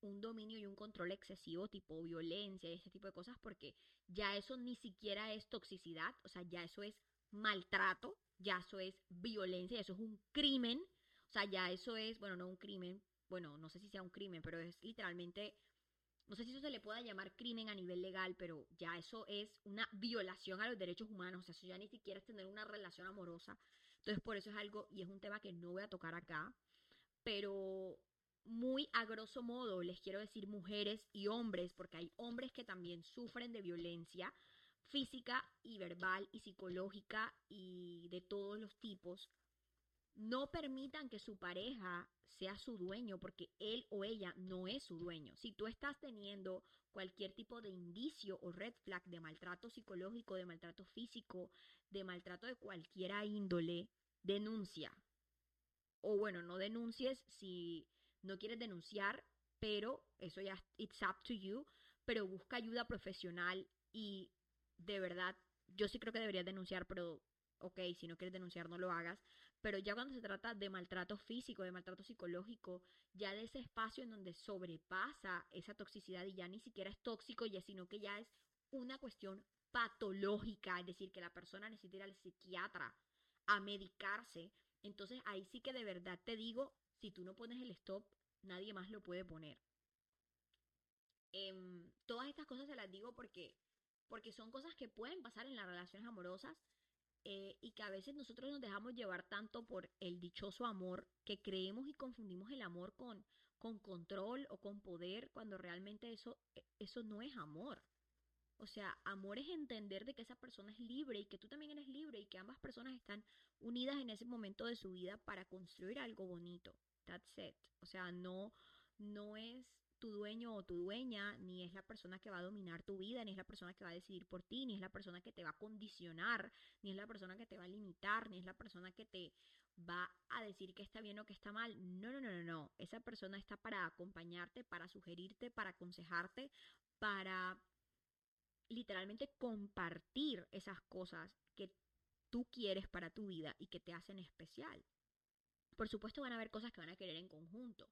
S2: un dominio y un control excesivo tipo violencia y este tipo de cosas porque ya eso ni siquiera es toxicidad, o sea, ya eso es maltrato, ya eso es violencia, eso es un crimen, o sea, ya eso es, bueno, no un crimen, bueno, no sé si sea un crimen, pero es literalmente no sé si eso se le pueda llamar crimen a nivel legal, pero ya eso es una violación a los derechos humanos, o sea, eso ya ni siquiera es tener una relación amorosa. Entonces, por eso es algo, y es un tema que no voy a tocar acá, pero muy a grosso modo les quiero decir mujeres y hombres, porque hay hombres que también sufren de violencia física y verbal y psicológica y de todos los tipos. no permitan que su pareja sea su dueño porque él o ella no es su dueño. Si tú estás teniendo cualquier tipo de indicio o red flag de maltrato psicológico, de maltrato físico, de maltrato de cualquier índole, denuncia. O bueno, no denuncies si no quieres denunciar, pero eso ya it's up to you, pero busca ayuda profesional y de verdad, yo sí creo que deberías denunciar, pero ok, si no quieres denunciar no lo hagas, pero ya cuando se trata de maltrato físico, de maltrato psicológico, ya de ese espacio en donde sobrepasa esa toxicidad y ya ni siquiera es tóxico, ya sino que ya es una cuestión patológica, es decir, que la persona necesita ir al psiquiatra a medicarse, entonces ahí sí que de verdad te digo, si tú no pones el stop, nadie más lo puede poner. Em, todas estas cosas se las digo porque, porque son cosas que pueden pasar en las relaciones amorosas eh, y que a veces nosotros nos dejamos llevar tanto por el dichoso amor que creemos y confundimos el amor con, con control o con poder cuando realmente eso, e, eso no es amor. O sea, amor es entender de que esa persona es libre y que tú también eres libre y que ambas personas están unidas en ese momento de su vida para construir algo bonito. That's it. O sea, no, no es tu dueño o tu dueña, ni es la persona que va a dominar tu vida, ni es la persona que va a decidir por ti, ni es la persona que te va a condicionar, ni es la persona que te va a limitar, ni es la persona que te va a decir que está bien o que está mal. No, no, no, no, no. Esa persona está para acompañarte, para sugerirte, para aconsejarte, para literalmente compartir esas cosas que tú quieres para tu vida y que te hacen especial. Por supuesto van a haber cosas que van a querer en conjunto,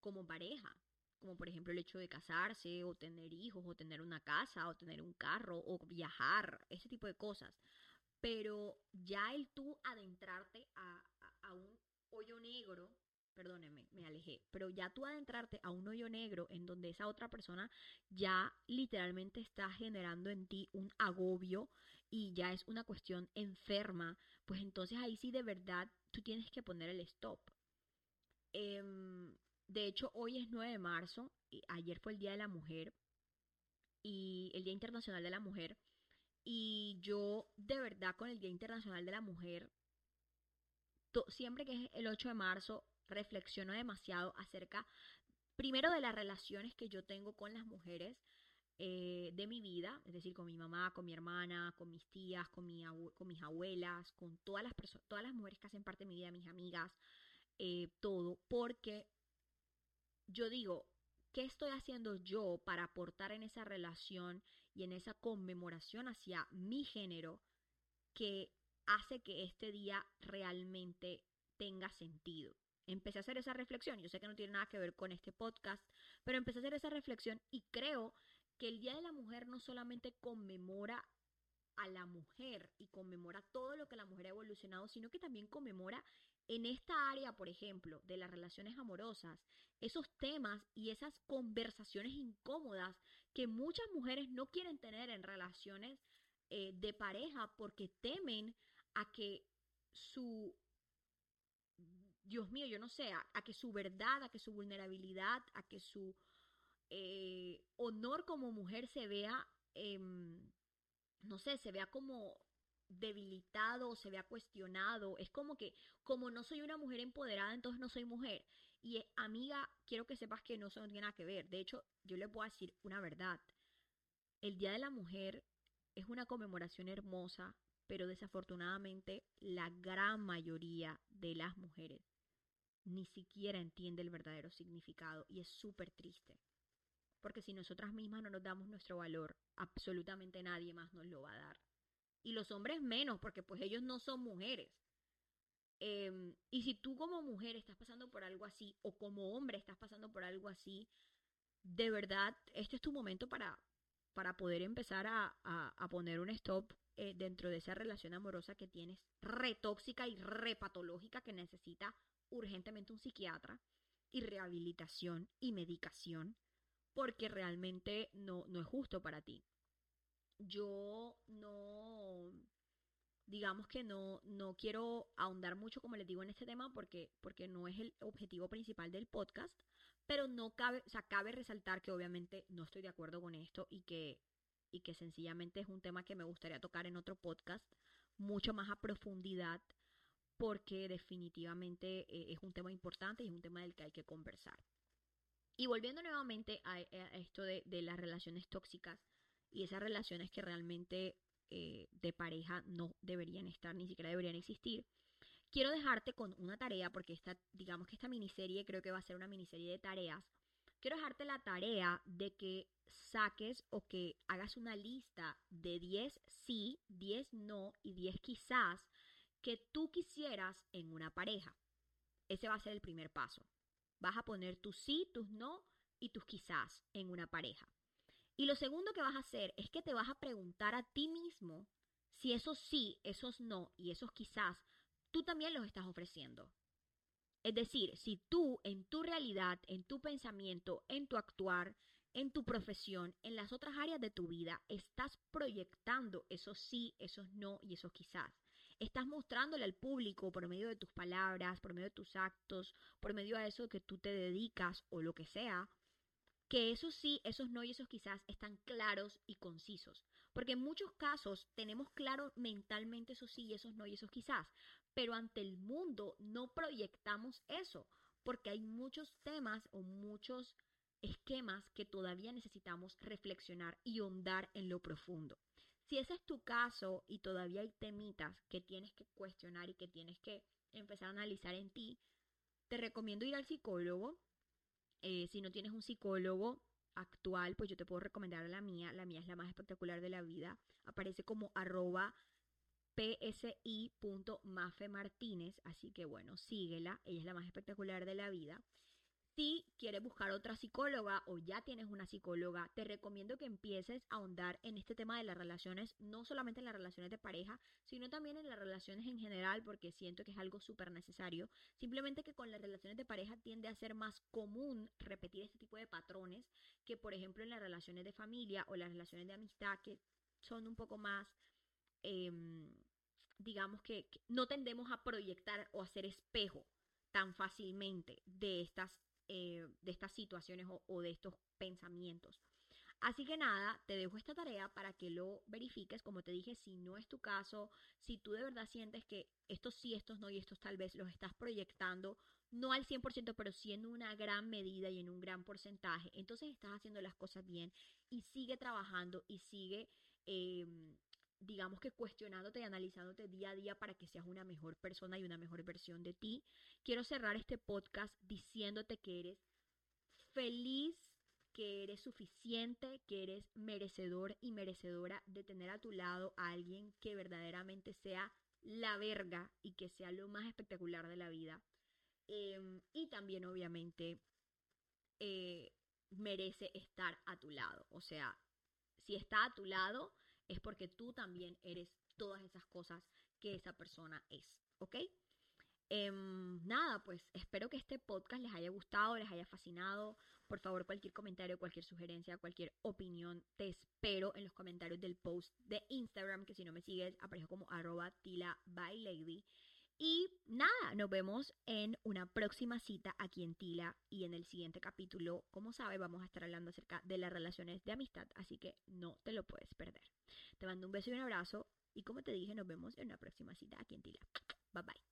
S2: como pareja, como por ejemplo el hecho de casarse o tener hijos o tener una casa o tener un carro o viajar, ese tipo de cosas. Pero ya el tú adentrarte a, a, un hoyo negro, perdóneme, me alejé, pero ya tú adentrarte a un hoyo negro en donde esa otra persona ya literalmente está generando en ti un agobio y ya es una cuestión enferma, pues entonces ahí sí de verdad tú tienes que poner el stop. Eh, de hecho, hoy es 9 de marzo, y ayer fue el Día de la Mujer y el Día Internacional de la Mujer. Y yo, de verdad, con el Día Internacional de la Mujer, siempre que es el 8 de marzo, reflexiono demasiado acerca, primero, de las relaciones que yo tengo con las mujeres eh, de mi vida, es decir, con mi mamá, con mi hermana, con mis tías, con, mi con mis abuelas, con todas las, todas las mujeres que hacen parte de mi vida, mis amigas, eh, todo, porque yo digo, ¿qué estoy haciendo yo para aportar en esa relación y en esa conmemoración hacia mi género que hace que este día realmente tenga sentido? Empecé a hacer esa reflexión, yo sé que no tiene nada que ver con este podcast, pero empecé a hacer esa reflexión y creo que el Día de la Mujer no solamente conmemora a la mujer y conmemora todo lo que la mujer ha evolucionado, sino que también conmemora en esta área, por ejemplo, de las relaciones amorosas, esos temas y esas conversaciones incómodas que muchas mujeres no quieren tener en relaciones eh, de pareja porque temen a que su, Dios mío, yo no sé, a, que su verdad, a que su vulnerabilidad, a que su eh, honor como mujer se vea, em, no sé, se vea como debilitado, se vea cuestionado. Es como que, como no soy una mujer empoderada, entonces no soy mujer. Y eh, amiga, quiero que sepas que no, eso no tiene nada que ver. De hecho, yo le puedo decir una verdad. El Día de la Mujer es una conmemoración hermosa, pero desafortunadamente la gran mayoría de las mujeres ni siquiera entiende el verdadero significado y es súper triste. Porque si nosotras mismas no nos damos nuestro valor, absolutamente nadie más nos lo va a dar y los hombres menos, porque pues ellos no son mujeres. Em, y si tú como mujer estás pasando por algo así, o como hombre estás pasando por algo así, de verdad, este es tu momento para, para poder empezar a, a, poner un stop eh, dentro de esa relación amorosa que tienes, retóxica y repatológica, que necesita urgentemente un psiquiatra, y rehabilitación y medicación, porque realmente no, no es justo para ti yo no, digamos que no, no quiero ahondar mucho, como les digo, en este tema porque, porque no es el objetivo principal del podcast, pero no cabe, o sea, cabe resaltar que obviamente no estoy de acuerdo con esto y que, y que sencillamente es un tema que me gustaría tocar en otro podcast mucho más a profundidad porque definitivamente eh, es un tema importante y es un tema del que hay que conversar. Y volviendo nuevamente a, esto de, las relaciones tóxicas y esas relaciones que realmente eh, de pareja no deberían estar, ni siquiera deberían existir, quiero dejarte con una tarea, porque esta, digamos que esta miniserie creo que va a ser una miniserie de tareas. Quiero dejarte la tarea de que saques o que hagas una lista de 10 sí, 10 no y 10 quizás que tú quisieras en una pareja. Ese va a ser el primer paso. Vas a poner tus sí, tus no y tus quizás en una pareja. Y lo segundo que vas a hacer es que te vas a preguntar a ti mismo si esos sí, esos no y esos quizás tú también los estás ofreciendo. Es decir, si tú en tu realidad, en tu pensamiento, en tu actuar, en tu profesión, en las otras áreas de tu vida, estás proyectando esos sí, esos no y esos quizás estás mostrándole al público por medio de tus palabras, por medio de tus actos, por medio de eso que tú te dedicas o lo que sea, que esos sí, esos no y esos quizás están claros y concisos. Porque en muchos casos tenemos claro mentalmente esos sí, esos no y esos quizás, pero ante el mundo no proyectamos eso, porque hay muchos temas o muchos esquemas que todavía necesitamos reflexionar y hondar en lo profundo. Si ese es tu caso y todavía hay temitas que tienes que cuestionar y que tienes que empezar a analizar en ti, te recomiendo ir al psicólogo. Eh, si no tienes un psicólogo actual, pues yo te puedo recomendar la mía. La mía es la más espectacular de la vida. Aparece como arroba psi.mafemartínez. Así que bueno, síguela. Ella es la más espectacular de la vida. Si quieres buscar otra psicóloga o ya tienes una psicóloga, te recomiendo que empieces a ahondar en este tema de las relaciones, no solamente en las relaciones de pareja, sino también en las relaciones en general, porque siento que es algo súper necesario. Simplemente que con las relaciones de pareja tiende a ser más común repetir este tipo de patrones que, por ejemplo, en las relaciones de familia o las relaciones de amistad, que son un poco más... Em, digamos que, no tendemos a proyectar o hacer espejo tan fácilmente de estas eh, de estas situaciones o, de estos pensamientos. Así que nada, te dejo esta tarea para que lo verifiques. Como te dije, si no es tu caso, si tú de verdad sientes que estos sí, estos no y estos tal vez los estás proyectando, no al 100%, pero sí en una gran medida y en un gran porcentaje, entonces estás haciendo las cosas bien y sigue trabajando y sigue em, digamos que cuestionándote y analizándote día a día para que seas una mejor persona y una mejor versión de ti. Quiero cerrar este podcast diciéndote que eres feliz, que eres suficiente, que eres merecedor y merecedora de tener a tu lado a alguien que verdaderamente sea la verga y que sea lo más espectacular de la vida. Em, y también obviamente eh, merece estar a tu lado. O sea, si está a tu lado, es porque tú también eres todas esas cosas que esa persona es, ¿ok? Em, nada, pues espero que este podcast les haya gustado, les haya fascinado. Por favor, cualquier comentario, cualquier sugerencia, cualquier opinión, te espero en los comentarios del post de Instagram, que si no me sigues, aparejo como arroba tila by lady. Y nada, nos vemos en una próxima cita aquí en Tila y en el siguiente capítulo, como sabes, vamos a estar hablando acerca de las relaciones de amistad, así que no te lo puedes perder. Te mando un beso y un abrazo y como te dije, nos vemos en una próxima cita aquí en Tila. Bye bye.